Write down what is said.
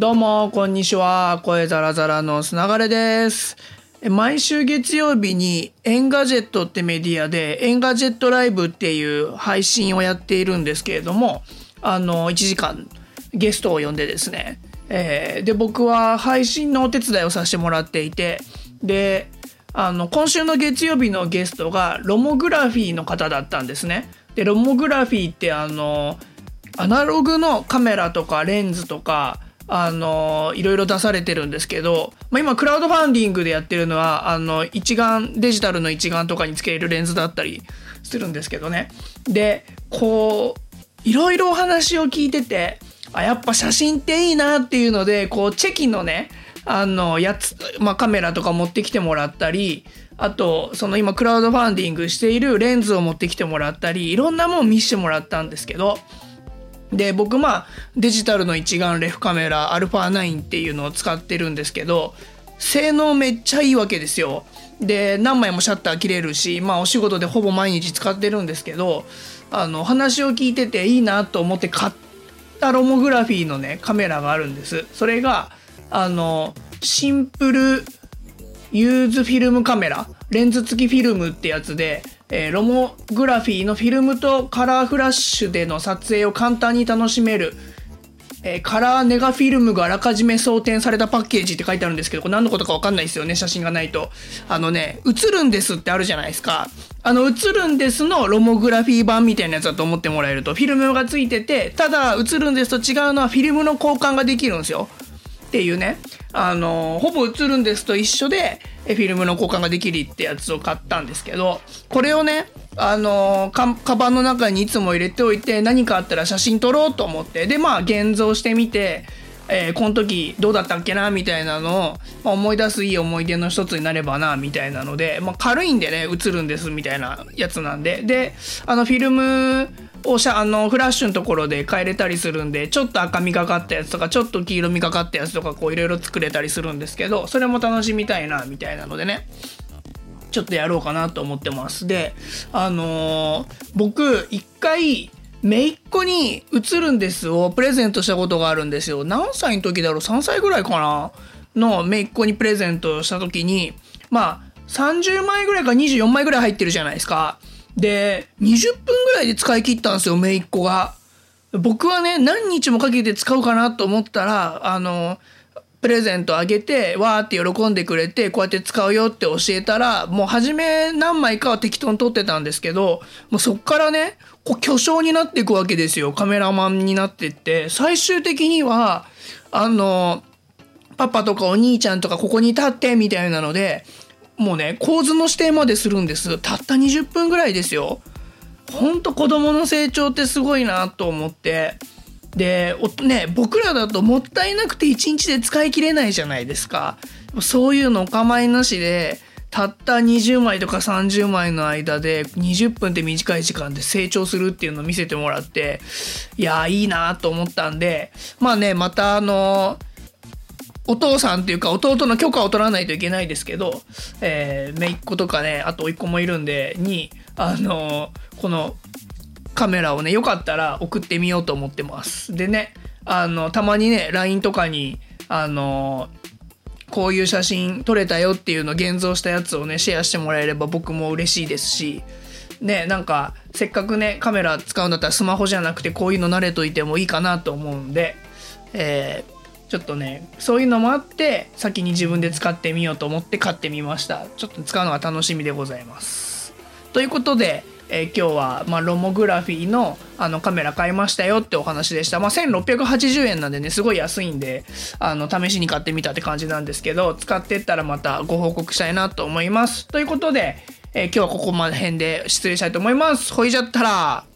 どうも、こんにちは。声ザラザラのすながれです。毎週月曜日に Engadget ってメディアで Engadget ライブっていう配信をやっているんですけれども、あの、1時間ゲストを呼んでですね、えーで、僕は配信のお手伝いをさせてもらっていて、で、あの、今週の月曜日のゲストがロモグラフィーの方だったんですね。で、ロモグラフィーってあの、アナログのカメラとかレンズとか、あの、いろいろ出されてるんですけど、まあ、今、クラウドファンディングでやってるのは、あの、一眼、デジタルの一眼とかにつけるレンズだったりするんですけどね。で、こう、いろいろお話を聞いてて、あ、やっぱ写真っていいなっていうので、こう、チェキのね、あの、やつ、まあ、カメラとか持ってきてもらったり、あと、その今、クラウドファンディングしているレンズを持ってきてもらったり、いろんなもん見せてもらったんですけど、で僕まあデジタルの一眼レフカメラ α9 っていうのを使ってるんですけど性能めっちゃいいわけですよ。で何枚もシャッター切れるしまあお仕事でほぼ毎日使ってるんですけどあの話を聞いてていいなと思って買ったロモグラフィーのねカメラがあるんです。それがあのシンプルユーズフィルムカメラレンズ付きフィルムってやつで、えーロモグラフィーのフィルムとカラーフラッシュでの撮影を簡単に楽しめる、えーカラーネガフィルムがあらかじめ装填されたパッケージって書いてあるんですけどこれ何のことか分かんないですよね写真がないと。あのね映るんですってあるじゃないですか。あの映るんですのロモグラフィー版みたいなやつだと思ってもらえるとフィルムがついててただ映るんですと違うのはフィルムの交換ができるんですよ。っていうねあのほぼ映るんですと一緒でフィルムの交換ができるってやつを買ったんですけどこれをねあのかカバンの中にいつも入れておいて何かあったら写真撮ろうと思ってでまあ現像してみて、えーこの時どうだったっけなみたいなのを、まあ、思い出すいい思い出の一つになればなみたいなので、まあ、軽いんでね映るんですみたいなやつなんで。であのフィルムをシャあのフラッシュのところで変えれたりするんでちょっと赤みがかったやつとかちょっと黄色みがかったやつとかこういろいろ作れたりするんですけどそれも楽しみたいなみたいなのでね。ちょっとやろうかなと思ってます。であのー僕一回姪っ子に「映るんです」をプレゼントしたことがあるんですよ。何歳の時だろう？3歳ぐらいかな？の姪っ子にプレゼントした時にまあ30枚ぐらいか24枚ぐらい入ってるじゃないですか。で20分ぐらいで使い切ったんですよ姪っ子が。僕はね何日もかけて使うかなと思ったらあのプレゼントあげてわーって喜んでくれてこうやって使うよって教えたらもう初め何枚かは適当に撮ってたんですけどもうそっからねこう巨匠になっていくわけですよ。カメラマンになってって。最終的にはあのパパとかお兄ちゃんとかここに立ってみたいなのでもうね構図の指定までするんです。たった20分ぐらいですよ。ほんと子供の成長ってすごいなと思って。でおね僕らだともったいなくて1日で使い切れないじゃないですか。そういうのお構いなしでたった20枚とか30枚の間で20分って短い時間で成長するっていうのを見せてもらっていやいいなと思ったんでまあねまたあのお父さんっていうか弟の許可を取らないといけないですけど、えー、姪っ子とかねあと甥っ子もいるんでにあのこのカメラをねよかったら送ってみようと思ってます。でねあのたまにね LINE とかにあのこういう写真撮れたよっていうの現像したやつをねシェアしてもらえれば僕も嬉しいですしねなんかせっかくねカメラ使うんだったらスマホじゃなくてこういうの慣れといてもいいかなと思うんで、えーちょっとねそういうのもあって先に自分で使ってみようと思って買ってみました。ちょっと使うのが楽しみでございます。ということで、えー今日は、まあ、ロモグラフィーのあのカメラ買いましたよってお話でした、まあ、1680円なんでねすごい安いんであの試しに買ってみたって感じなんですけど使ってったらまたご報告したいなと思います。ということで、えー今日はここまで辺で失礼したいと思います。ほいじゃったら。